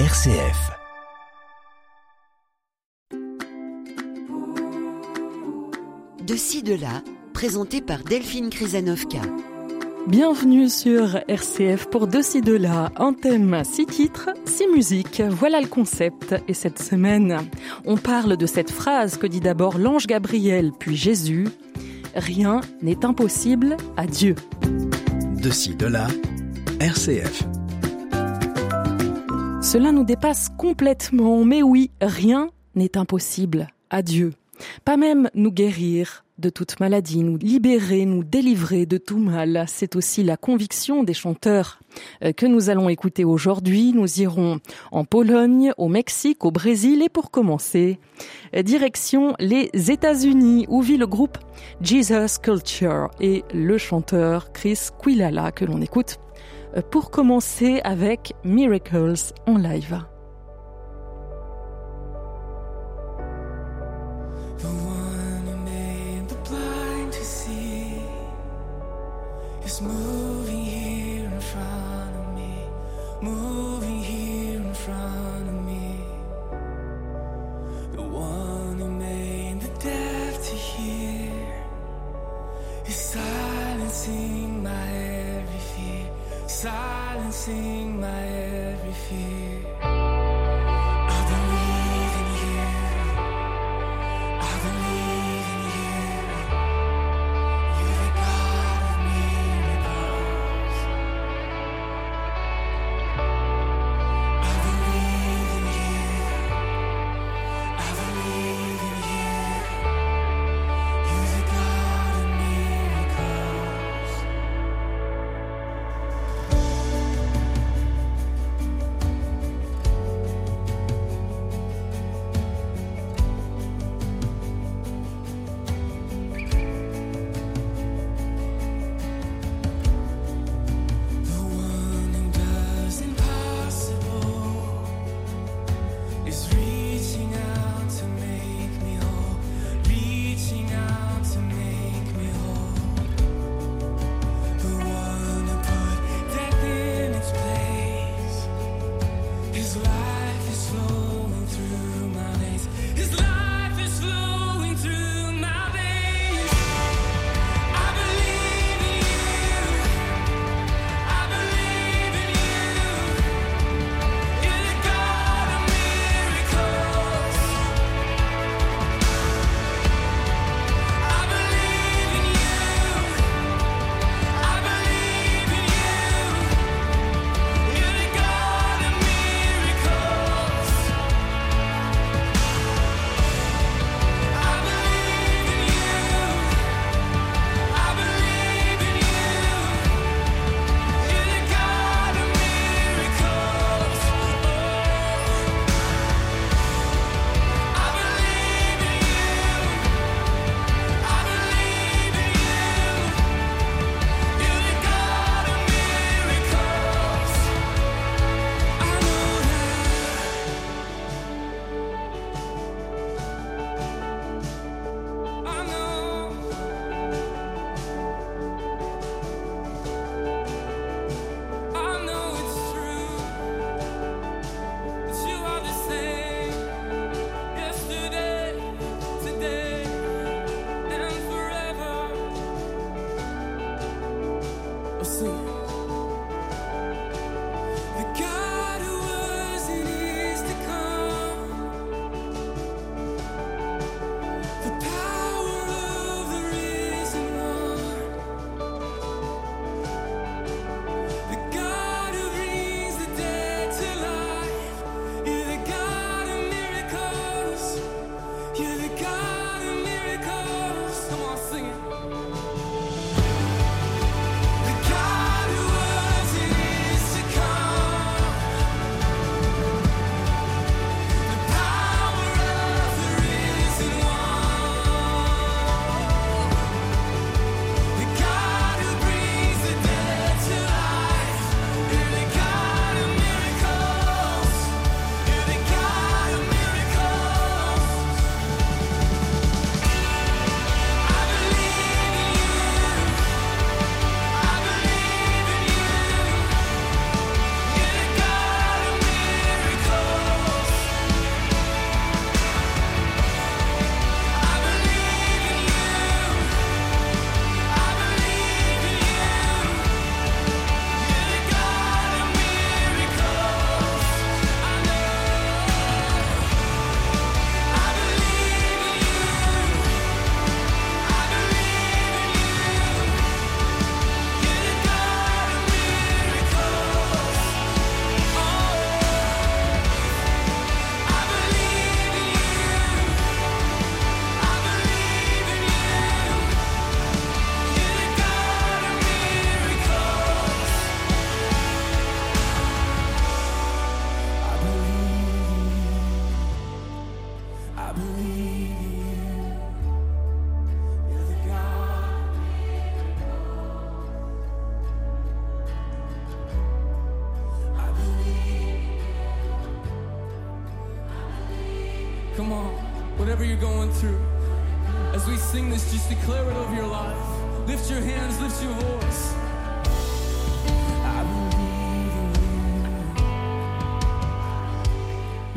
RCF. De ci, de là, présenté par Delphine Krizanovka. Bienvenue sur RCF pour De ci, de là, un thème, six titres, six musiques. Voilà le concept. Et cette semaine, on parle de cette phrase que dit d'abord l'ange Gabriel, puis Jésus. Rien n'est impossible à Dieu. De ci, de là, RCF. Cela nous dépasse complètement, mais oui, rien n'est impossible à Dieu. Pas même nous guérir de toute maladie, nous libérer, nous délivrer de tout mal. C'est aussi la conviction des chanteurs euh, que nous allons écouter aujourd'hui. Nous irons en Pologne, au Mexique, au Brésil et pour commencer, direction les États-Unis où vit le groupe Jesus Culture et le chanteur Chris Quilala que l'on écoute pour commencer avec Miracles en live.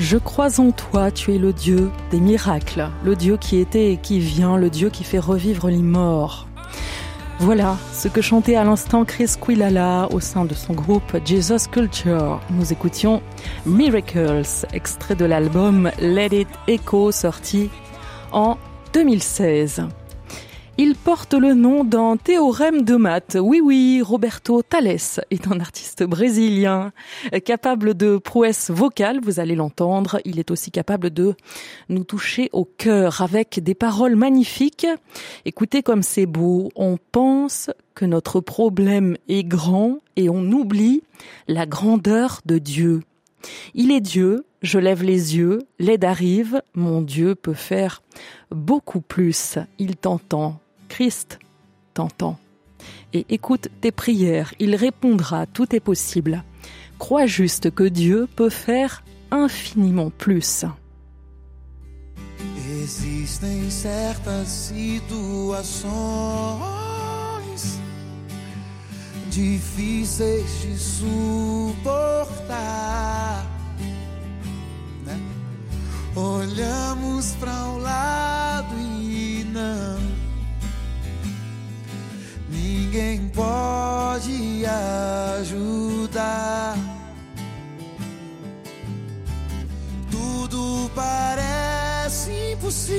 Je crois en toi, tu es le Dieu des miracles, le Dieu qui était et qui vient, le Dieu qui fait revivre les morts. Voilà ce que chantait à l'instant Chris Quilala au sein de son groupe Jesus Culture. Nous écoutions Miracles, extrait de l'album Let It Echo sorti en 2016. Il porte le nom d'un théorème de maths. Oui, oui, Roberto Thales est un artiste brésilien capable de prouesse vocale, vous allez l'entendre. Il est aussi capable de nous toucher au cœur avec des paroles magnifiques. Écoutez comme c'est beau. On pense que notre problème est grand et on oublie la grandeur de Dieu. Il est Dieu, je lève les yeux, l'aide arrive, mon Dieu peut faire beaucoup plus. Il t'entend, Christ t'entend. Et écoute tes prières, il répondra, tout est possible. Crois juste que Dieu peut faire infiniment plus. Existem certas situações difíceis de suportar. né? Olhamos para um lado Ninguém pode ajudar. Tudo parece impossível.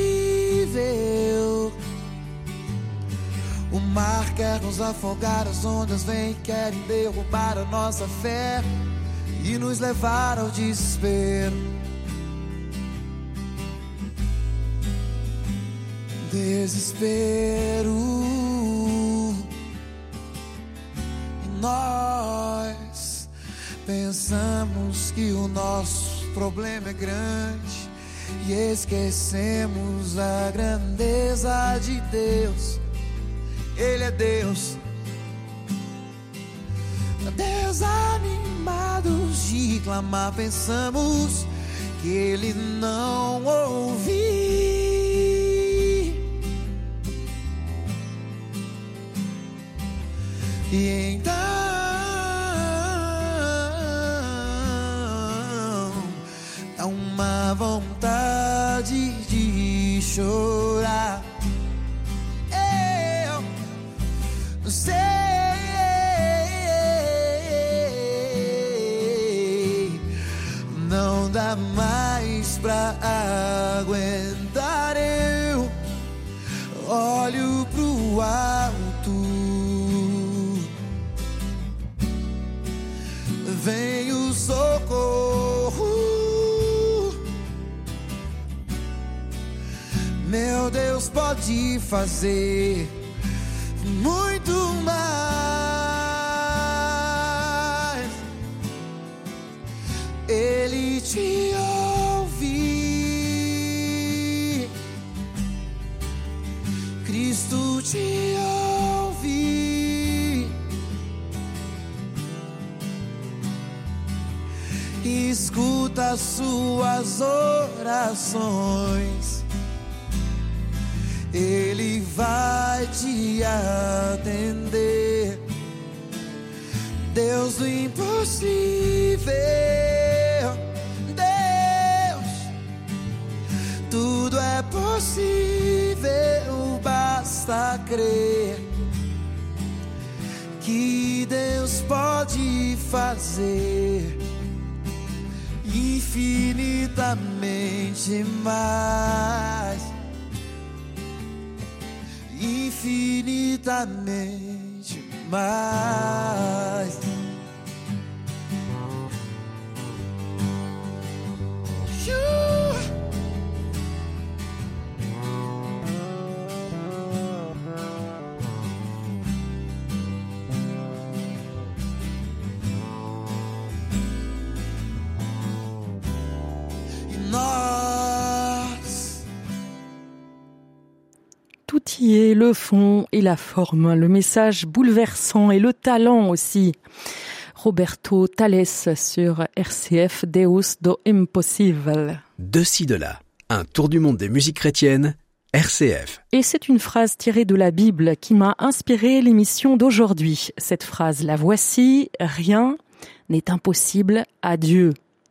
O mar quer nos afogar, as ondas vêm querem derrubar a nossa fé e nos levar ao desespero. Desespero. Nós pensamos que o nosso problema é grande e esquecemos a grandeza de Deus. Ele é Deus. Desanimados de clamar, pensamos que Ele não ouviu. E então dá uma vontade de chorar. Eu não sei, não dá mais pra aguentar. Eu olho pro alto. Pode fazer muito mais. Ele te ouve. Cristo te ouve. escuta suas orações. Vai te atender. Deus do impossível. Deus, tudo é possível, basta crer que Deus pode fazer infinitamente mais, infinitamente mais. Y est, le fond et la forme, le message bouleversant et le talent aussi. Roberto Thales sur RCF Deus do Impossible. De ci, de là. Un tour du monde des musiques chrétiennes, RCF. Et c'est une phrase tirée de la Bible qui m'a inspiré l'émission d'aujourd'hui. Cette phrase, la voici, rien n'est impossible à Dieu.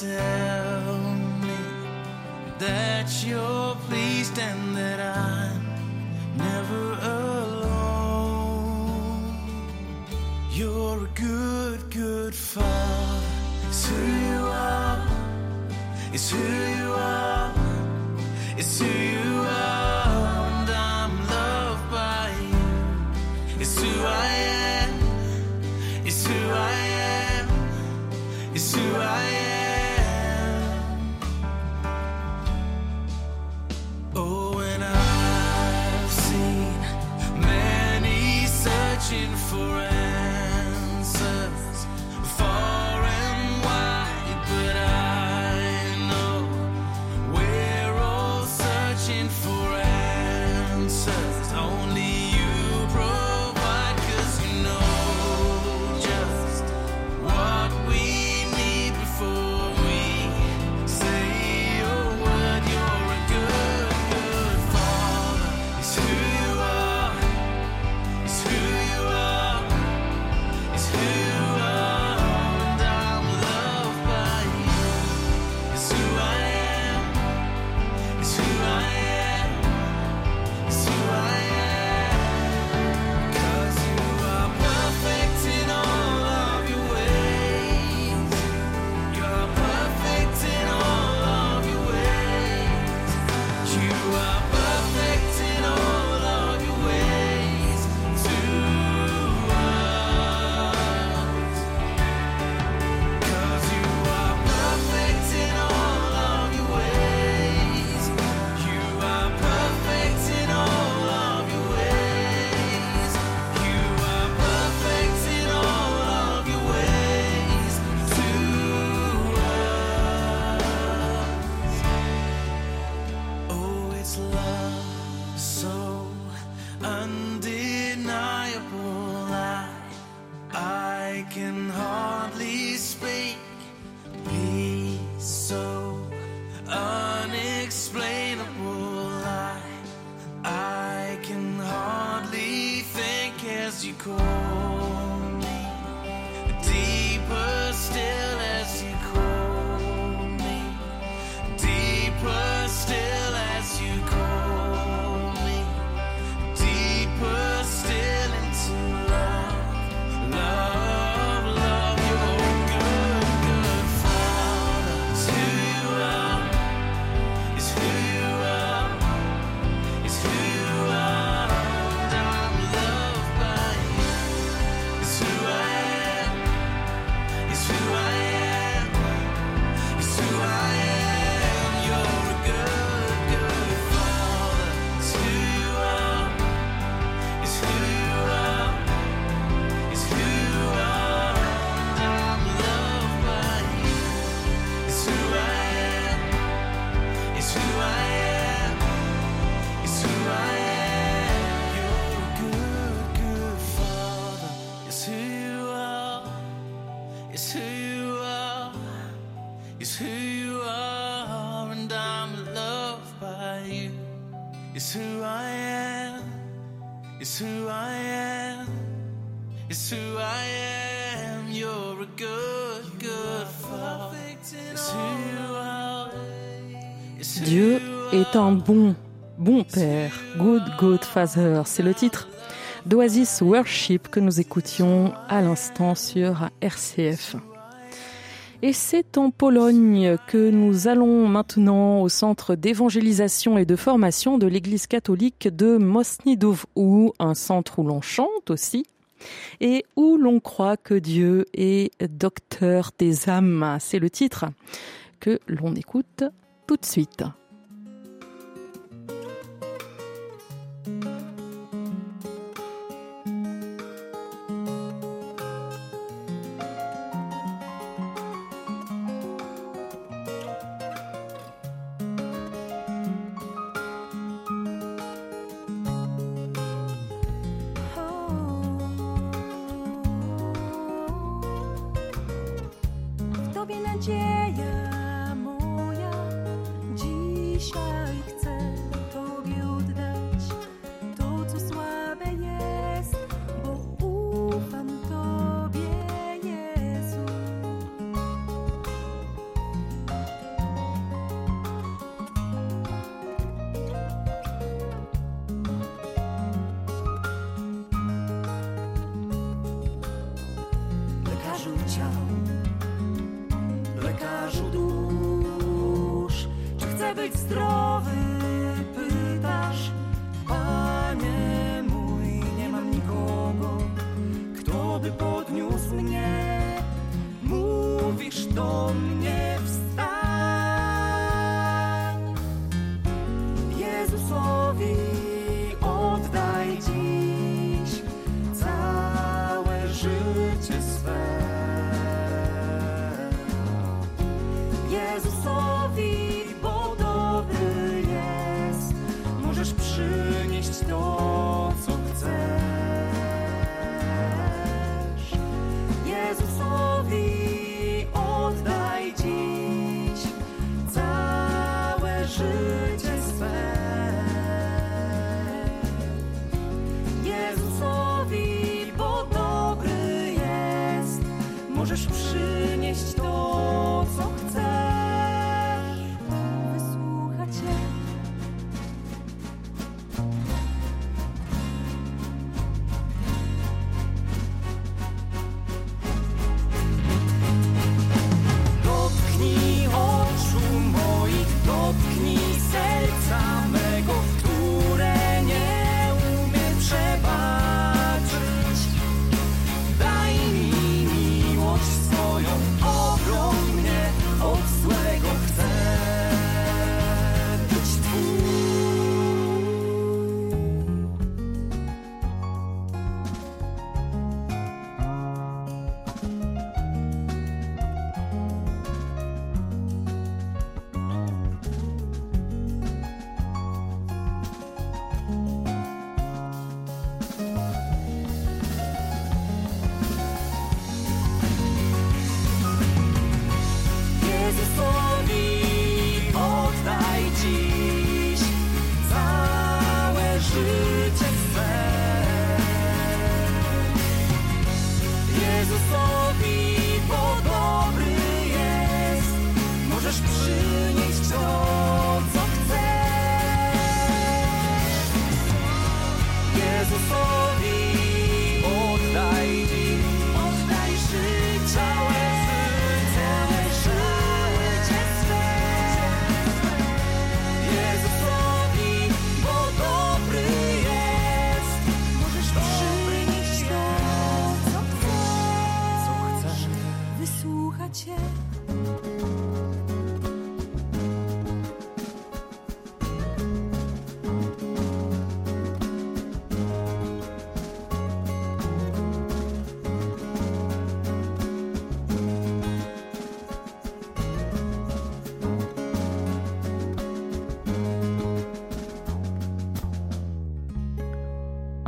tell me that you're pleased and that I'm never alone. You're a good, good father. It's who you are. It's who you are. It's who you are. And I'm loved by you. It's who I am. It's who I am. It's who I am. Est un bon, bon père. Good, good father. C'est le titre d'Oasis Worship que nous écoutions à l'instant sur RCF. Et c'est en Pologne que nous allons maintenant au centre d'évangélisation et de formation de l'église catholique de Mosnidów, un centre où l'on chante aussi et où l'on croit que Dieu est docteur des âmes. C'est le titre que l'on écoute tout de suite. Tobie nadzieja moja, dzisiaj chcę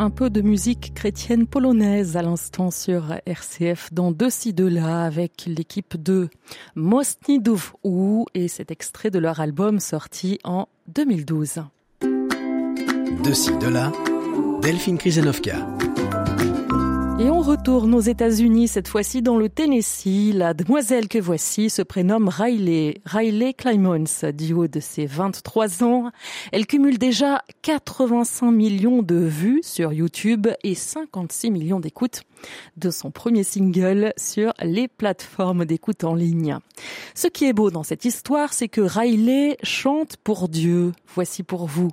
Un peu de musique chrétienne polonaise à l'instant sur RCF dans deux ci deux avec l'équipe de Mostni ou et cet extrait de leur album sorti en 2012. De ci, Delphine Krizanovka. Et on retourne aux États-Unis, cette fois-ci dans le Tennessee. La demoiselle que voici se prénomme Riley, Riley Climons. Du haut de ses 23 ans, elle cumule déjà 85 millions de vues sur YouTube et 56 millions d'écoutes de son premier single sur les plateformes d'écoute en ligne. Ce qui est beau dans cette histoire, c'est que Riley chante pour Dieu. Voici pour vous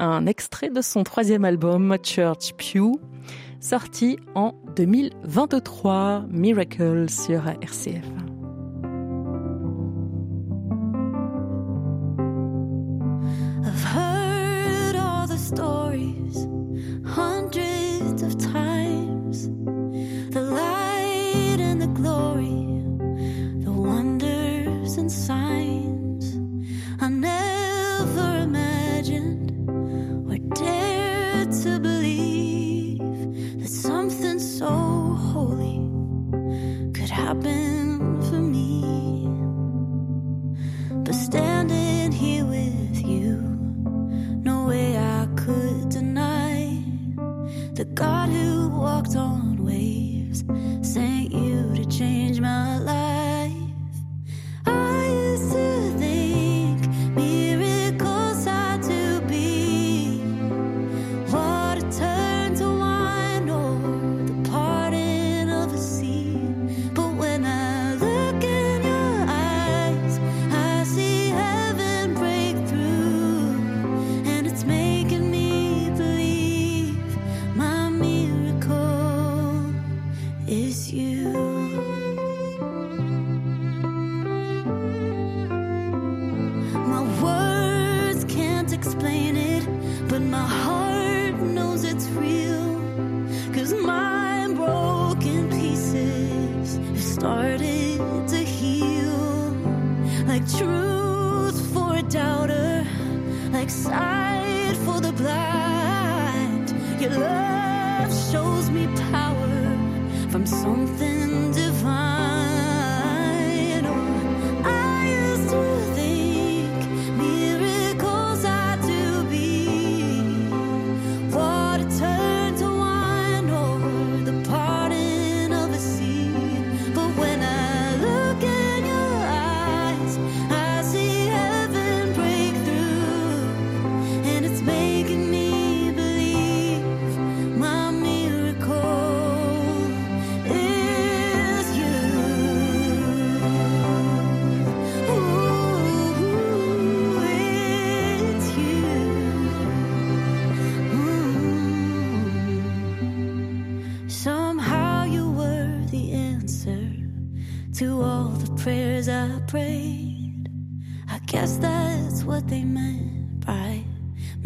un extrait de son troisième album, Church Pew, sorti en 2023, Miracle sur RCF.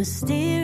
mysterious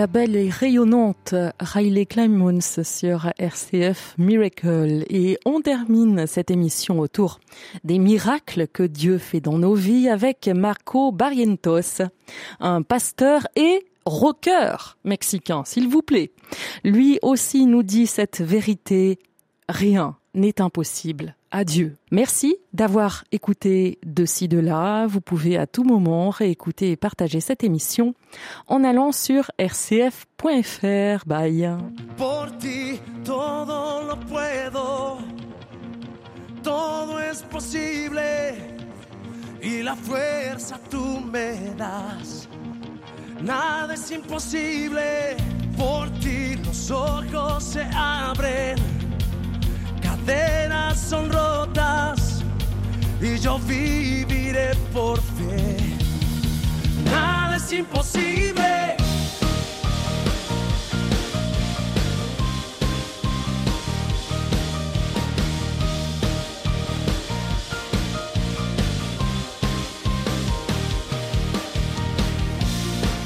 La belle et rayonnante Riley Climons sur RCF Miracle. Et on termine cette émission autour des miracles que Dieu fait dans nos vies avec Marco Barrientos, un pasteur et rocker mexicain, s'il vous plaît. Lui aussi nous dit cette vérité rien n'est impossible. Adieu. Merci d'avoir écouté de ci, de là. Vous pouvez à tout moment réécouter et partager cette émission en allant sur rcf.fr. Bye. Por ti, todo lo puedo. Todo es posible. Y la fuerza tú me das. Nada es imposible. Por ti los ojos se abren cadenas son rotas y yo viviré por fe. Nada es imposible.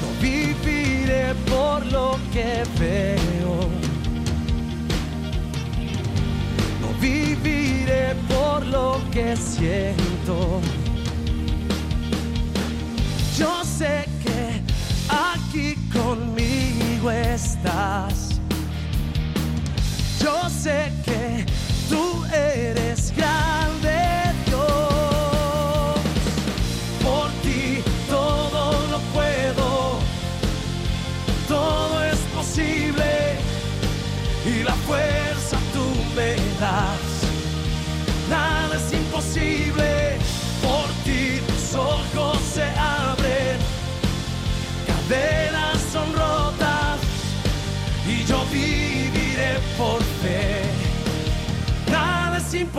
Yo viviré por lo que ve. que siento. Yo sé que aquí conmigo estás. Yo sé que tú eres grande.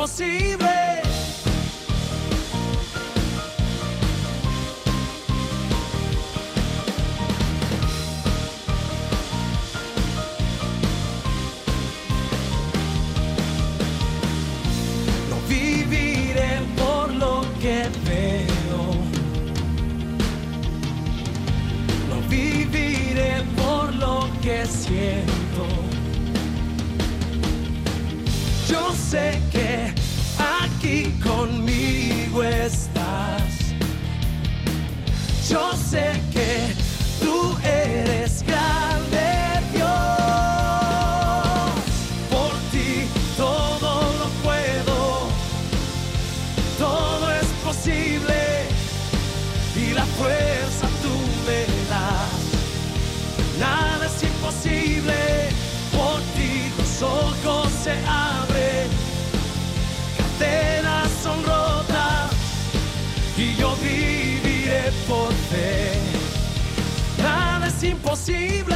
Imposible. impossível.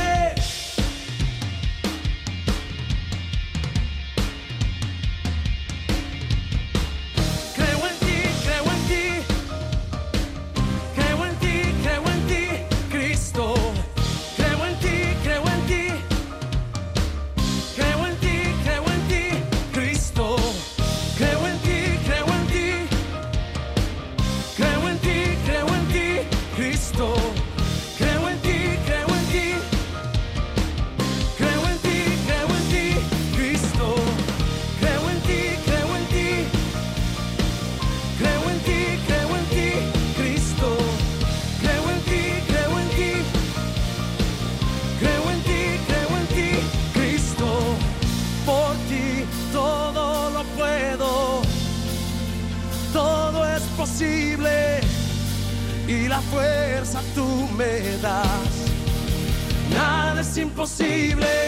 Imposible.